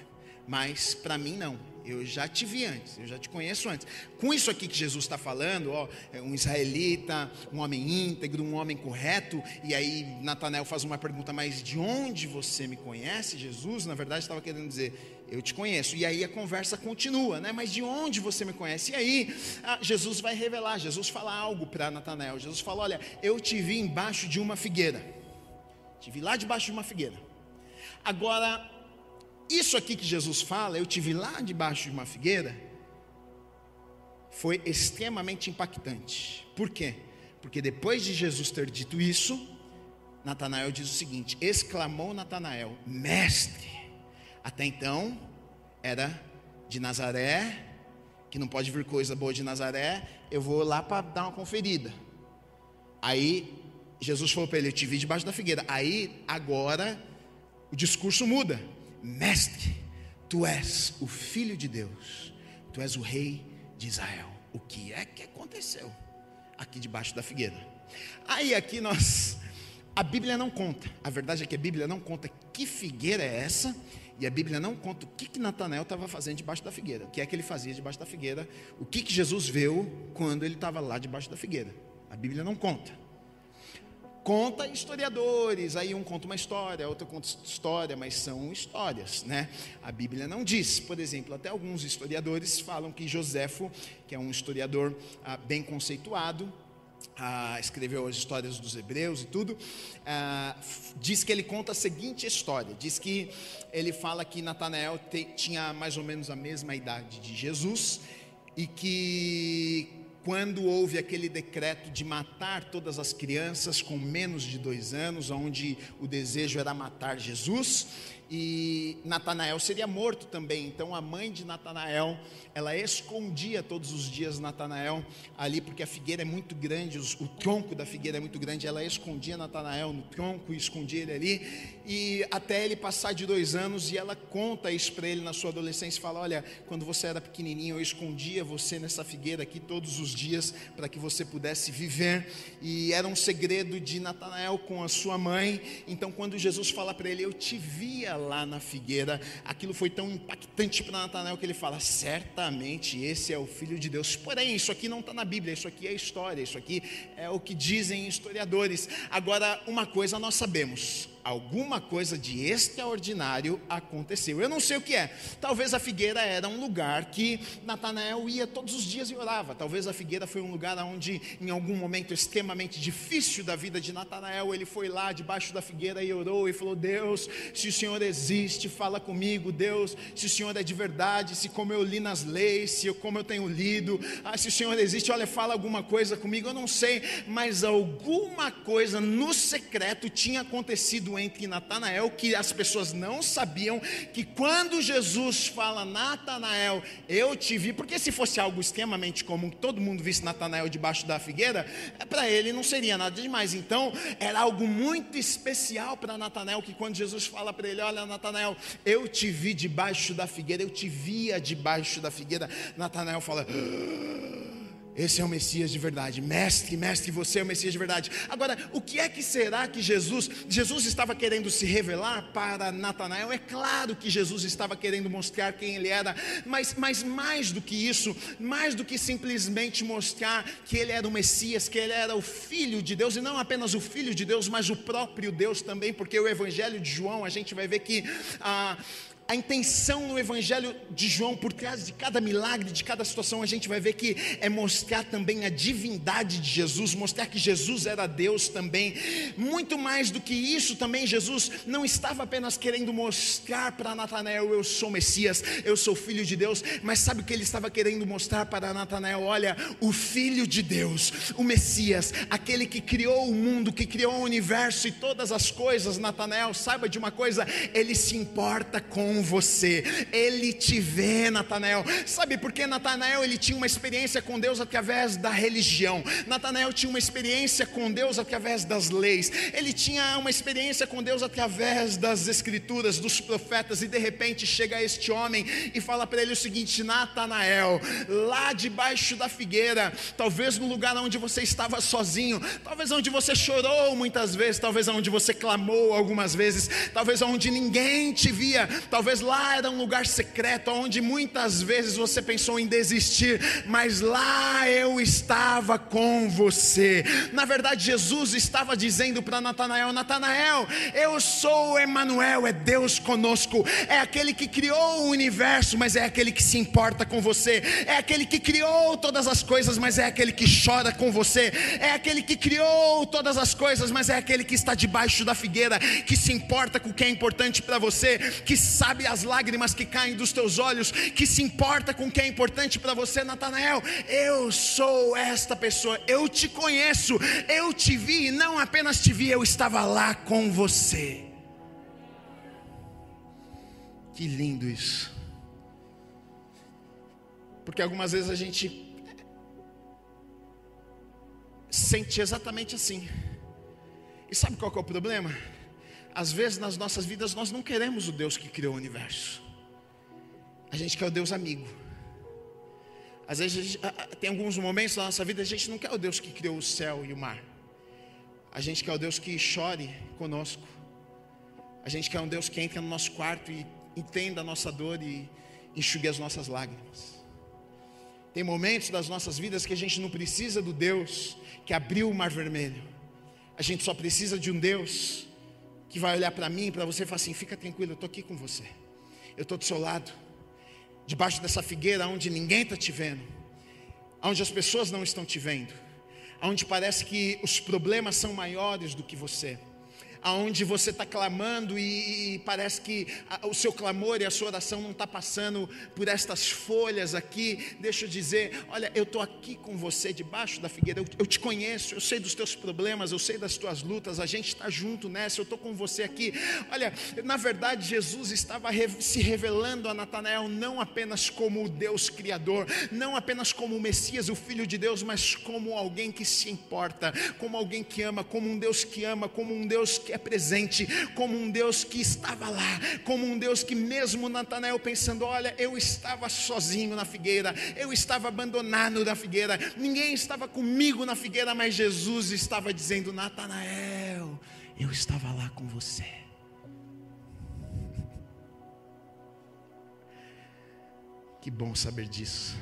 mas para mim, não eu já te vi antes, eu já te conheço antes. Com isso aqui que Jesus está falando, ó, é um israelita, um homem íntegro, um homem correto, e aí Natanael faz uma pergunta, mas de onde você me conhece? Jesus, na verdade, estava querendo dizer, eu te conheço. E aí a conversa continua, né? Mas de onde você me conhece? E aí ah, Jesus vai revelar, Jesus fala algo para Natanael. Jesus fala: Olha, eu te vi embaixo de uma figueira. Te vi lá debaixo de uma figueira. Agora, isso aqui que Jesus fala, eu tive lá debaixo de uma figueira, foi extremamente impactante. Por quê? Porque depois de Jesus ter dito isso, Natanael diz o seguinte: exclamou Natanael, mestre. Até então era de Nazaré, que não pode vir coisa boa de Nazaré, eu vou lá para dar uma conferida. Aí Jesus falou para ele: Eu te vi debaixo da figueira. Aí agora o discurso muda. Mestre, tu és o filho de Deus, tu és o rei de Israel. O que é que aconteceu aqui debaixo da figueira? Aí aqui nós a Bíblia não conta. A verdade é que a Bíblia não conta que figueira é essa, e a Bíblia não conta o que, que Natanael estava fazendo debaixo da figueira. O que é que ele fazia debaixo da figueira? O que, que Jesus viu quando ele estava lá debaixo da figueira? A Bíblia não conta conta historiadores, aí um conta uma história, outro conta história, mas são histórias, né? A Bíblia não diz, por exemplo, até alguns historiadores falam que Joséfo, que é um historiador ah, bem conceituado, ah, escreveu as histórias dos hebreus e tudo, ah, diz que ele conta a seguinte história: diz que ele fala que Natanael te, tinha mais ou menos a mesma idade de Jesus e que quando houve aquele decreto de matar todas as crianças com menos de dois anos, onde o desejo era matar Jesus, e Natanael seria morto também. Então a mãe de Natanael, ela escondia todos os dias Natanael ali, porque a figueira é muito grande, o tronco da figueira é muito grande, ela escondia Natanael no tronco e escondia ele ali, e até ele passar de dois anos, e ela conta isso para ele na sua adolescência, fala, olha, quando você era pequenininho, eu escondia você nessa figueira aqui todos os dias, para que você pudesse viver, e era um segredo de Natanael com a sua mãe, então quando Jesus fala para ele, eu te via lá na figueira, aquilo foi tão impactante para Natanael que ele fala: certamente esse é o Filho de Deus. Porém, isso aqui não está na Bíblia, isso aqui é história, isso aqui é o que dizem historiadores. Agora, uma coisa nós sabemos: alguma coisa de extraordinário aconteceu. Eu não sei o que é. Talvez a figueira era um lugar que Natanael ia todos os dias e orava. Talvez a figueira foi um lugar onde, em algum momento extremamente difícil da vida de Natanael, ele foi lá debaixo da figueira e orou e falou: Deus, se o Senhor existe, fala comigo. Deus, se o Senhor é de verdade, se como eu li nas leis, se como eu tenho lido, ah, se o Senhor existe, olha, fala alguma coisa comigo. Eu não sei, mas alguma coisa no secreto tinha acontecido entre Natanael, que as pessoas não sabiam que quando Jesus fala, Natanael, eu te vi, porque se fosse algo extremamente comum, que todo mundo visse Natanael debaixo da figueira, é, para ele não seria nada demais. Então, era algo muito especial para Natanael, que quando Jesus fala para ele, olha, Natanael, eu te vi debaixo da figueira, eu te via debaixo da figueira, Natanael fala. Ah, esse é o Messias de verdade. Mestre, mestre, você é o Messias de verdade. Agora, o que é que será que Jesus, Jesus estava querendo se revelar para Natanael? É claro que Jesus estava querendo mostrar quem ele era, mas, mas mais do que isso, mais do que simplesmente mostrar que ele era o Messias, que ele era o Filho de Deus, e não apenas o Filho de Deus, mas o próprio Deus também, porque o Evangelho de João, a gente vai ver que ah, a intenção no Evangelho de João, por trás de cada milagre, de cada situação, a gente vai ver que é mostrar também a divindade de Jesus, mostrar que Jesus era Deus também. Muito mais do que isso, também Jesus não estava apenas querendo mostrar para Natanael: eu sou Messias, eu sou filho de Deus, mas sabe o que ele estava querendo mostrar para Natanael? Olha, o filho de Deus, o Messias, aquele que criou o mundo, que criou o universo e todas as coisas. Natanael, saiba de uma coisa, ele se importa com você. Ele te vê, Natanael. Sabe por que Natanael ele tinha uma experiência com Deus através da religião? Natanael tinha uma experiência com Deus através das leis. Ele tinha uma experiência com Deus através das escrituras, dos profetas e de repente chega este homem e fala para ele o seguinte: Natanael, lá debaixo da figueira, talvez no lugar onde você estava sozinho, talvez onde você chorou muitas vezes, talvez onde você clamou algumas vezes, talvez onde ninguém te via, talvez Talvez lá era um lugar secreto, onde muitas vezes você pensou em desistir, mas lá eu estava com você. Na verdade, Jesus estava dizendo para Natanael: Natanael, eu sou Emanuel, é Deus conosco, é aquele que criou o universo, mas é aquele que se importa com você, é aquele que criou todas as coisas, mas é aquele que chora com você, é aquele que criou todas as coisas, mas é aquele que está debaixo da figueira, que se importa com o que é importante para você, que sabe sabe as lágrimas que caem dos teus olhos, que se importa com o que é importante para você, Natanael. Eu sou esta pessoa, eu te conheço, eu te vi, e não apenas te vi, eu estava lá com você. Que lindo isso. Porque algumas vezes a gente sente exatamente assim. E sabe qual é o problema? Às vezes nas nossas vidas nós não queremos o Deus que criou o universo. A gente quer o Deus amigo. Às vezes gente, tem alguns momentos na nossa vida a gente não quer o Deus que criou o céu e o mar. A gente quer o Deus que chore conosco. A gente quer um Deus que entre no nosso quarto e entenda a nossa dor e enxugue as nossas lágrimas. Tem momentos das nossas vidas que a gente não precisa do Deus que abriu o mar vermelho. A gente só precisa de um Deus que vai olhar para mim, para você e falar assim: fica tranquilo, eu estou aqui com você, eu estou do seu lado, debaixo dessa figueira onde ninguém está te vendo, onde as pessoas não estão te vendo, onde parece que os problemas são maiores do que você, aonde você está clamando e, e, parece que o seu clamor e a sua oração não está passando por estas folhas aqui, deixa eu dizer, olha, eu estou aqui com você debaixo da figueira, eu, eu, te conheço, eu sei dos teus problemas, eu sei das tuas lutas, a gente está junto nessa, eu estou com você aqui. Olha, na verdade, Jesus estava re, se revelando a Natanael não apenas como o Deus Criador, não apenas como o Messias, o Filho de Deus, mas como alguém que se importa, como alguém que ama, como um Deus que ama, como um Deus que é presente, como um Deus que estava lá, como um Deus que, mesmo Natanael pensando: olha, eu estava sozinho na figueira, eu estava abandonado na figueira, ninguém estava comigo na figueira, mas Jesus estava dizendo: Natanael, eu estava lá com você. Que bom saber disso.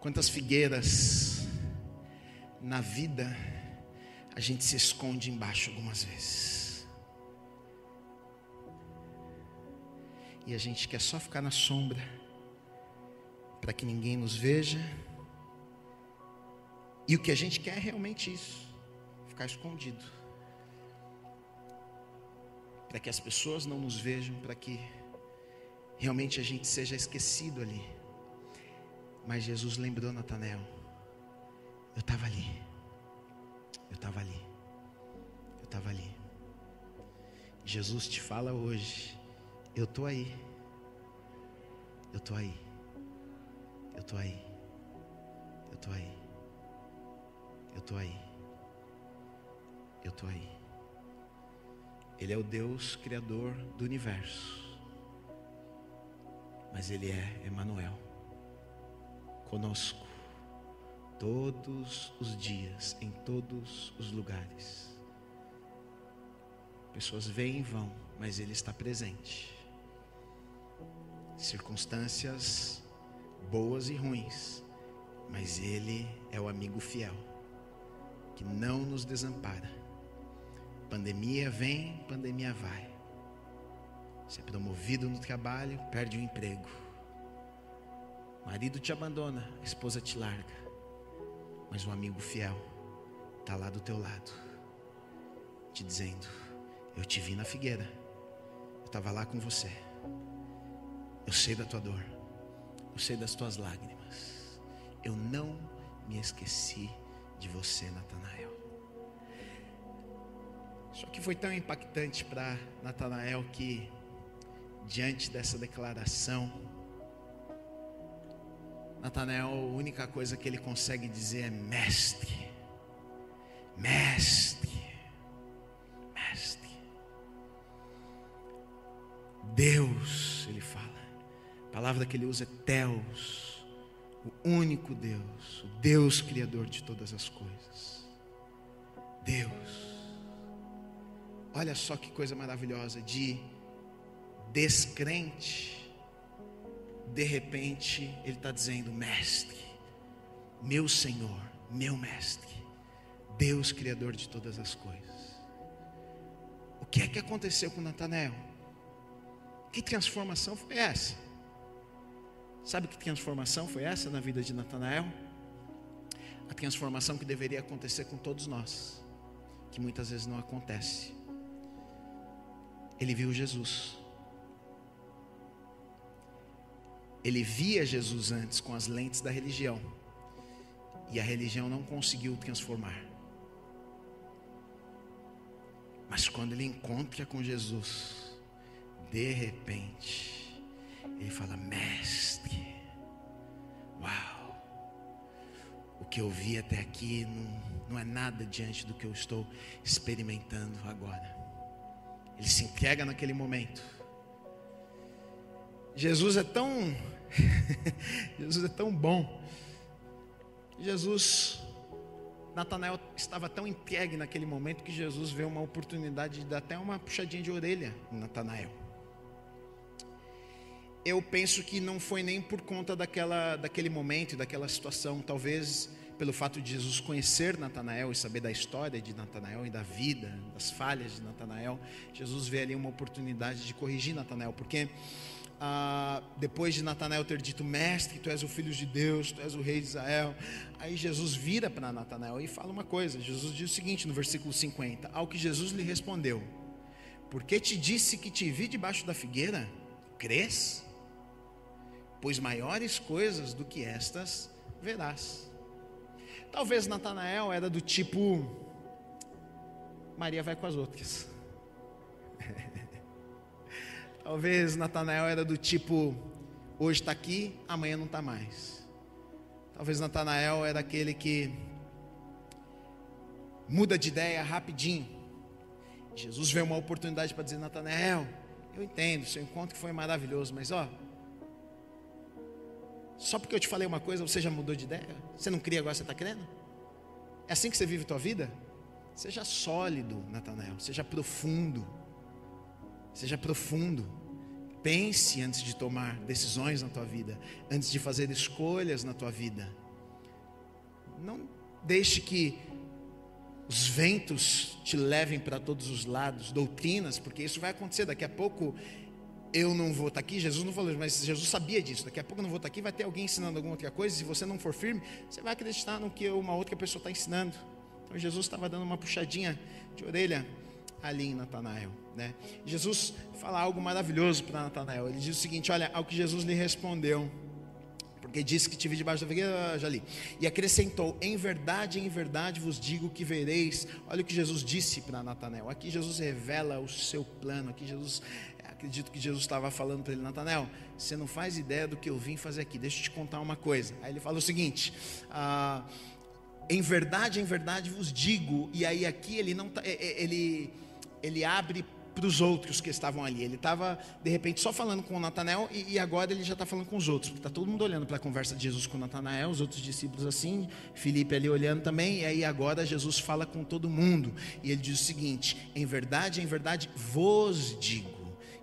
Quantas figueiras na vida a gente se esconde embaixo algumas vezes. E a gente quer só ficar na sombra, para que ninguém nos veja. E o que a gente quer é realmente isso: ficar escondido. Para que as pessoas não nos vejam, para que realmente a gente seja esquecido ali. Mas Jesus lembrou Natanael: eu estava ali. Eu estava ali. Eu estava ali. Jesus te fala hoje. Eu estou aí. Eu estou aí. Eu estou aí. Eu estou aí. Eu estou aí. Eu estou aí. Ele é o Deus criador do universo. Mas ele é Emanuel conosco todos os dias, em todos os lugares. Pessoas vêm e vão, mas Ele está presente. Circunstâncias boas e ruins, mas Ele é o amigo fiel, que não nos desampara. Pandemia vem, pandemia vai. Você é promovido no trabalho, perde o emprego. Marido te abandona, esposa te larga mas um amigo fiel está lá do teu lado, te dizendo: Eu te vi na figueira, eu estava lá com você, eu sei da tua dor, eu sei das tuas lágrimas, eu não me esqueci de você, Natanael. Só que foi tão impactante para Natanael que, diante dessa declaração, Natanael, a única coisa que ele consegue dizer é mestre, mestre, mestre. Deus, ele fala. A palavra que ele usa é Deus, o único Deus, o Deus criador de todas as coisas. Deus. Olha só que coisa maravilhosa de descrente de repente, ele está dizendo: Mestre, meu Senhor, meu Mestre, Deus Criador de todas as coisas. O que é que aconteceu com Natanael? Que transformação foi essa? Sabe que transformação foi essa na vida de Natanael? A transformação que deveria acontecer com todos nós, que muitas vezes não acontece. Ele viu Jesus. Ele via Jesus antes com as lentes da religião. E a religião não conseguiu transformar. Mas quando ele encontra com Jesus, de repente, ele fala: Mestre, uau, o que eu vi até aqui não, não é nada diante do que eu estou experimentando agora. Ele se entrega naquele momento. Jesus é tão Jesus é tão bom. Jesus, Natanael estava tão entregue naquele momento que Jesus vê uma oportunidade de dar até uma puxadinha de orelha em Natanael. Eu penso que não foi nem por conta daquela, daquele momento, daquela situação, talvez pelo fato de Jesus conhecer Natanael e saber da história de Natanael e da vida, das falhas de Natanael, Jesus vê ali uma oportunidade de corrigir Natanael, porque ah, depois de Natanael ter dito, mestre, tu és o filho de Deus, tu és o rei de Israel, aí Jesus vira para Natanael e fala uma coisa. Jesus diz o seguinte no versículo 50: Ao que Jesus lhe respondeu, porque te disse que te vi debaixo da figueira, crês? Pois maiores coisas do que estas verás. Talvez Natanael era do tipo, Maria vai com as outras. Talvez Natanael era do tipo, hoje está aqui, amanhã não está mais. Talvez Natanael era aquele que muda de ideia rapidinho. Jesus vê uma oportunidade para dizer, Natanael, eu entendo, seu encontro foi maravilhoso, mas ó, só porque eu te falei uma coisa, você já mudou de ideia? Você não cria agora, você está crendo? É assim que você vive a tua vida? Seja sólido, Natanael, seja profundo. Seja profundo. Pense antes de tomar decisões na tua vida, antes de fazer escolhas na tua vida. Não deixe que os ventos te levem para todos os lados, doutrinas, porque isso vai acontecer. Daqui a pouco eu não vou estar aqui. Jesus não falou, mas Jesus sabia disso. Daqui a pouco eu não vou estar aqui, vai ter alguém ensinando alguma outra coisa. Se você não for firme, você vai acreditar no que uma outra pessoa está ensinando. Então Jesus estava dando uma puxadinha de orelha ali em Natanael. Né? Jesus fala algo maravilhoso para Natanael. Ele diz o seguinte: Olha, ao que Jesus lhe respondeu, porque disse que te vi debaixo da figueira, já li. E acrescentou: Em verdade, em verdade vos digo que vereis. Olha o que Jesus disse para Natanael. Aqui Jesus revela o seu plano. Aqui Jesus, acredito que Jesus estava falando para ele: Natanael, você não faz ideia do que eu vim fazer aqui. Deixa eu te contar uma coisa. Aí ele fala o seguinte: ah, Em verdade, em verdade vos digo. E aí aqui ele não tá, ele ele abre para os outros que estavam ali. Ele estava, de repente, só falando com o Natanael e, e, agora ele já está falando com os outros, está todo mundo olhando para a conversa de Jesus com Natanael, os outros discípulos assim, Felipe ali olhando também, e aí agora Jesus fala com todo mundo, e ele diz o seguinte: Em verdade, em verdade vos digo.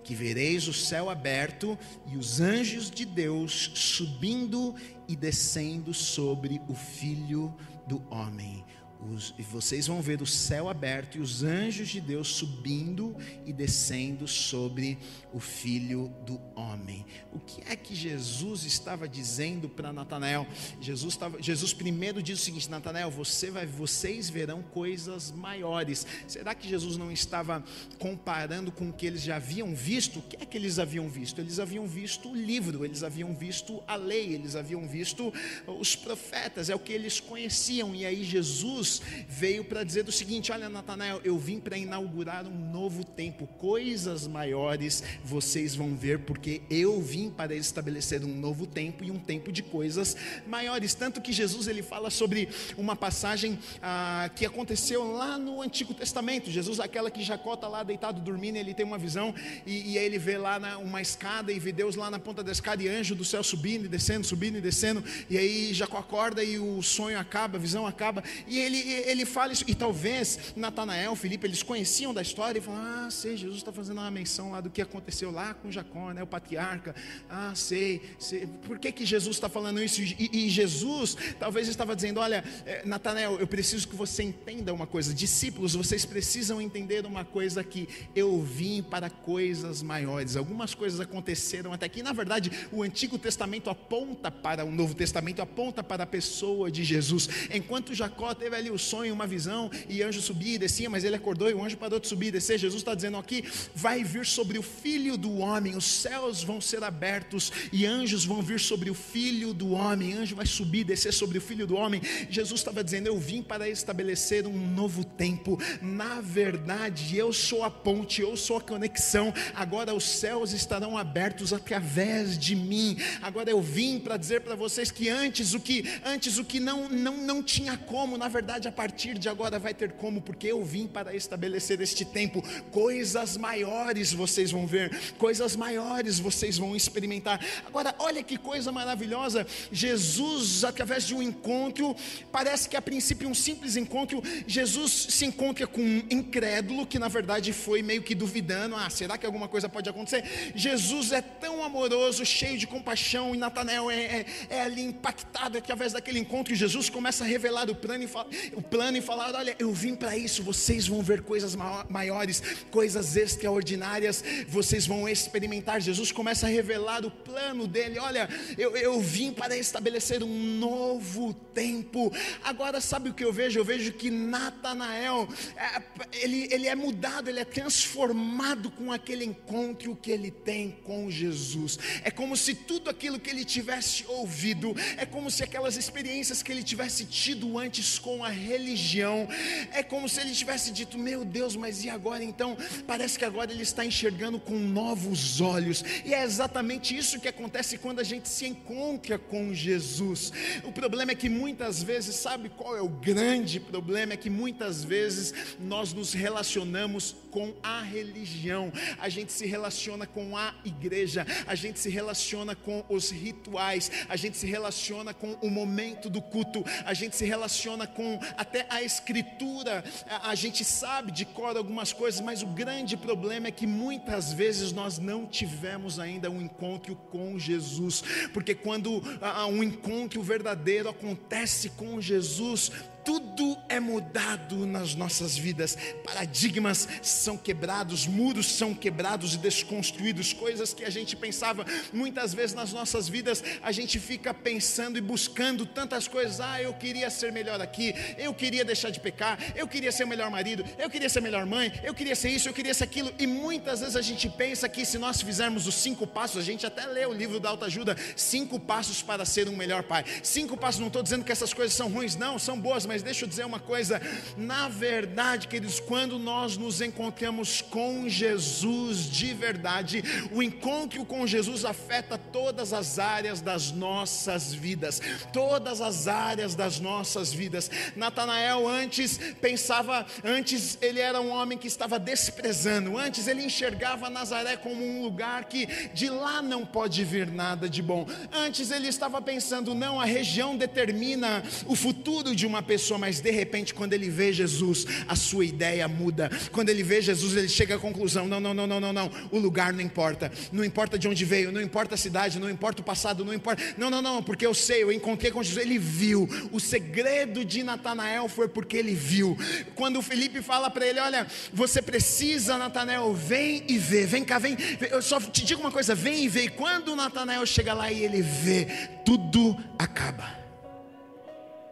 Que vereis o céu aberto e os anjos de Deus subindo e descendo sobre o filho do homem. Os, e vocês vão ver o céu aberto e os anjos de Deus subindo e descendo sobre o filho do homem. O que é que Jesus estava dizendo para Natanael? Jesus, estava, Jesus primeiro diz o seguinte: Natanael, você vai, vocês verão coisas maiores. Será que Jesus não estava comparando com o que eles já haviam visto? O que é que eles haviam visto? Eles haviam visto o livro, eles haviam visto a lei, eles haviam visto os profetas, é o que eles conheciam. E aí Jesus veio para dizer o seguinte: Olha, Natanael, eu vim para inaugurar um novo tempo, coisas maiores vocês vão ver, porque eu vim para estabelecer um novo tempo e um tempo de coisas maiores. Tanto que Jesus ele fala sobre uma passagem ah, que aconteceu lá no Antigo Testamento. Jesus, aquela que Jacó está lá deitado dormindo, ele tem uma visão e, e ele vê lá na, uma escada e vê Deus lá na ponta da escada e anjo do céu subindo e descendo, subindo e descendo. E aí Jacó acorda e o sonho acaba, a visão acaba. E ele, ele fala isso. E talvez Natanael, Felipe, eles conheciam da história e falam: Ah, sei, Jesus está fazendo uma menção lá do que aconteceu lá com Jacó, né, o patriarca. Ah, sei, sei. Por que, que Jesus está falando isso? E, e, Jesus talvez estava dizendo: Olha, é, Natanael, eu preciso que você entenda uma coisa. Discípulos, vocês precisam entender uma coisa que eu vim para coisas maiores. Algumas coisas aconteceram até aqui. Na verdade, o Antigo Testamento aponta para o Novo Testamento, aponta para a pessoa de Jesus. Enquanto Jacó teve ali o sonho, uma visão, e anjo subia e descia, mas ele acordou e o anjo parou de subir e descer. Jesus está dizendo aqui: vai vir sobre o filho do homem, os céus vão ser abertos e anjos vão vir sobre o filho do homem, anjo vai subir, descer sobre o filho do homem. Jesus estava dizendo: Eu vim para estabelecer um novo tempo. Na verdade, eu sou a ponte, eu sou a conexão. Agora os céus estarão abertos através de mim. Agora eu vim para dizer para vocês que antes o que antes o que não, não não tinha como, na verdade, a partir de agora vai ter como, porque eu vim para estabelecer este tempo. Coisas maiores vocês vão ver coisas maiores vocês vão experimentar. Agora, olha que coisa maravilhosa. Jesus, através de um encontro, parece que a princípio um simples encontro, Jesus se encontra com um incrédulo que na verdade foi meio que duvidando: ah, será que alguma coisa pode acontecer? Jesus é tão amoroso, cheio de compaixão, e Natanael é, é, é ali impactado através daquele encontro. Jesus começa a revelar o plano e, fala, o plano e falaram: Olha, eu vim para isso, vocês vão ver coisas maiores, coisas extraordinárias, vocês vão experimentar. Jesus começa a revelar o plano dele: Olha, eu, eu vim para estabelecer um novo tempo. Agora, sabe o que eu vejo? Eu vejo que Natanael, é, ele, ele é mudado, ele é transformado com aquele encontro que ele tem com Jesus. É como se tudo aquilo que ele tivesse ouvido, é como se aquelas experiências que ele tivesse tido antes com a religião, é como se ele tivesse dito: Meu Deus, mas e agora então? Parece que agora ele está enxergando com novos olhos, e é exatamente isso que acontece quando a gente se encontra com Jesus. O problema é que muitas vezes, sabe qual é o grande problema? É que muitas vezes nós nos relacionamos com a religião, a gente se relaciona com a igreja, a gente se relaciona com os rituais, a gente se relaciona com o momento do culto, a gente se relaciona com até a escritura, a, a gente sabe de cor algumas coisas, mas o grande problema é que muitas vezes nós não tivemos ainda um encontro com Jesus, porque quando um encontro verdadeiro acontece com Jesus, tudo é mudado nas nossas vidas, paradigmas são quebrados, muros são quebrados e desconstruídos, coisas que a gente pensava muitas vezes nas nossas vidas, a gente fica pensando e buscando tantas coisas. Ah, eu queria ser melhor aqui, eu queria deixar de pecar, eu queria ser o melhor marido, eu queria ser melhor mãe, eu queria ser isso, eu queria ser aquilo, e muitas vezes a gente pensa que se nós fizermos os cinco passos, a gente até lê o livro da autoajuda, cinco passos para ser um melhor pai. Cinco passos, não estou dizendo que essas coisas são ruins, não, são boas, mas deixa eu dizer uma coisa: na verdade, queridos, quando nós nos encontramos com Jesus de verdade, o encontro com Jesus afeta todas as áreas das nossas vidas, todas as áreas das nossas vidas. Natanael antes pensava, antes ele era um homem que estava desprezando, antes ele enxergava Nazaré como um lugar que de lá não pode vir nada de bom. Antes ele estava pensando, não, a região determina o futuro de uma pessoa, mas de repente, quando ele vê Jesus, a sua ideia muda. Quando ele vê Jesus, ele chega à conclusão: não, não, não, não, não, não. O lugar não importa. Não importa de onde veio, não importa a cidade, não importa o passado, não importa. Não, não, não, porque eu sei, eu encontrei com Jesus, ele viu. O segredo de Natanael foi porque ele viu. Quando o Felipe fala para ele: olha, você precisa, Natanael, vem e vê. Vem cá, vem. Eu só te digo uma coisa: vem e vê. E quando Natanael chega lá e ele vê, tudo acaba.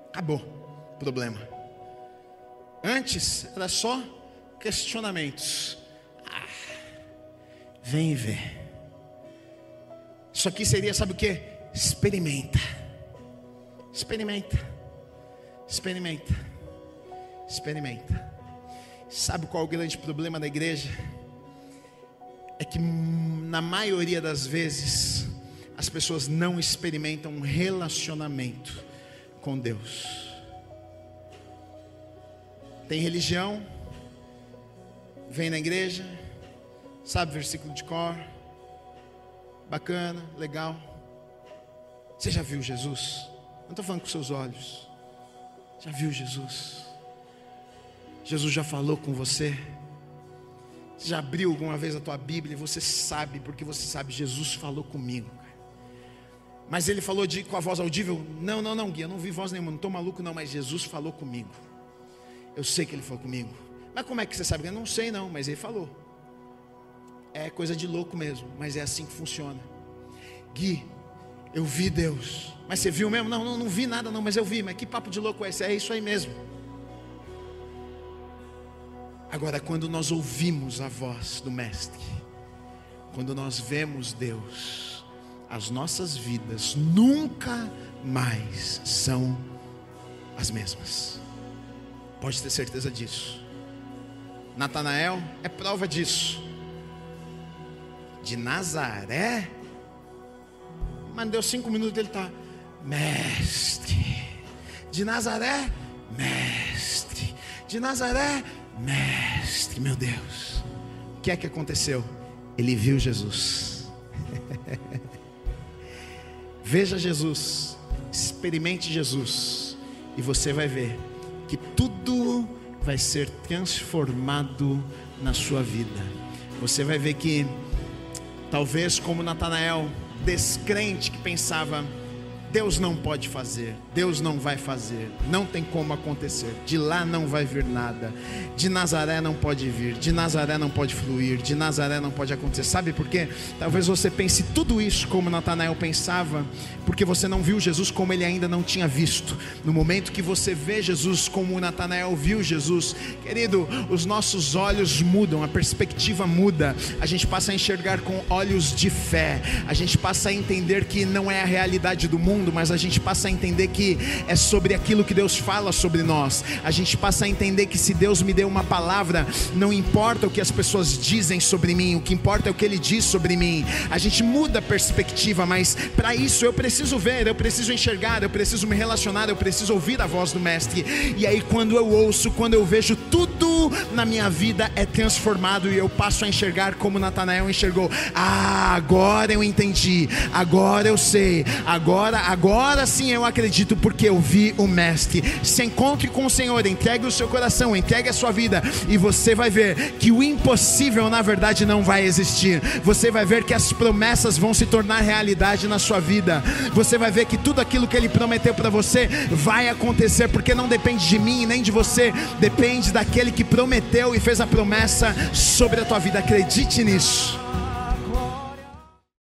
Acabou problema. Antes era só questionamentos. Ah, vem vê. Isso aqui seria, sabe o que? Experimenta. Experimenta. Experimenta. Experimenta. Sabe qual é o grande problema da igreja? É que na maioria das vezes as pessoas não experimentam um relacionamento com Deus. Tem religião, vem na igreja, sabe versículo de cor, bacana, legal. Você já viu Jesus? Não estou falando com seus olhos. Já viu Jesus? Jesus já falou com você? Você já abriu alguma vez a tua Bíblia e você sabe, porque você sabe, Jesus falou comigo. Mas ele falou de, com a voz audível? Não, não, não, guia, não vi voz nenhuma, não estou maluco, não, mas Jesus falou comigo. Eu sei que ele falou comigo. Mas como é que você sabe? Eu não sei não, mas ele falou. É coisa de louco mesmo, mas é assim que funciona. Gui, eu vi Deus. Mas você viu mesmo? Não, não, não vi nada não, mas eu vi. Mas que papo de louco é esse? É isso aí mesmo. Agora, quando nós ouvimos a voz do Mestre, quando nós vemos Deus, as nossas vidas nunca mais são as mesmas. Pode ter certeza disso. Natanael é prova disso. De Nazaré, mas deu cinco minutos ele está, mestre. De Nazaré, mestre. De Nazaré, mestre. Meu Deus, o que é que aconteceu? Ele viu Jesus. Veja Jesus, experimente Jesus, e você vai ver que tudo vai ser transformado na sua vida. Você vai ver que, talvez como Natanael, descrente que pensava, Deus não pode fazer, Deus não vai fazer, não tem como acontecer. De lá não vai vir nada. De Nazaré não pode vir, de Nazaré não pode fluir, de Nazaré não pode acontecer. Sabe por quê? Talvez você pense tudo isso como Natanael pensava, porque você não viu Jesus como ele ainda não tinha visto. No momento que você vê Jesus como Natanael viu Jesus, querido, os nossos olhos mudam, a perspectiva muda. A gente passa a enxergar com olhos de fé. A gente passa a entender que não é a realidade do mundo mas a gente passa a entender que é sobre aquilo que Deus fala sobre nós. A gente passa a entender que se Deus me deu uma palavra, não importa o que as pessoas dizem sobre mim, o que importa é o que Ele diz sobre mim. A gente muda a perspectiva, mas para isso eu preciso ver, eu preciso enxergar, eu preciso me relacionar, eu preciso ouvir a voz do Mestre. E aí, quando eu ouço, quando eu vejo tudo na minha vida é transformado e eu passo a enxergar como Natanael enxergou. Ah, agora eu entendi, agora eu sei, agora agora sim eu acredito porque eu vi o Mestre. Se encontre com o Senhor, entregue o seu coração, entregue a sua vida e você vai ver que o impossível na verdade não vai existir. Você vai ver que as promessas vão se tornar realidade na sua vida. Você vai ver que tudo aquilo que ele prometeu para você vai acontecer porque não depende de mim nem de você, depende daquele que prometeu e fez a promessa sobre a tua vida. Acredite nisso.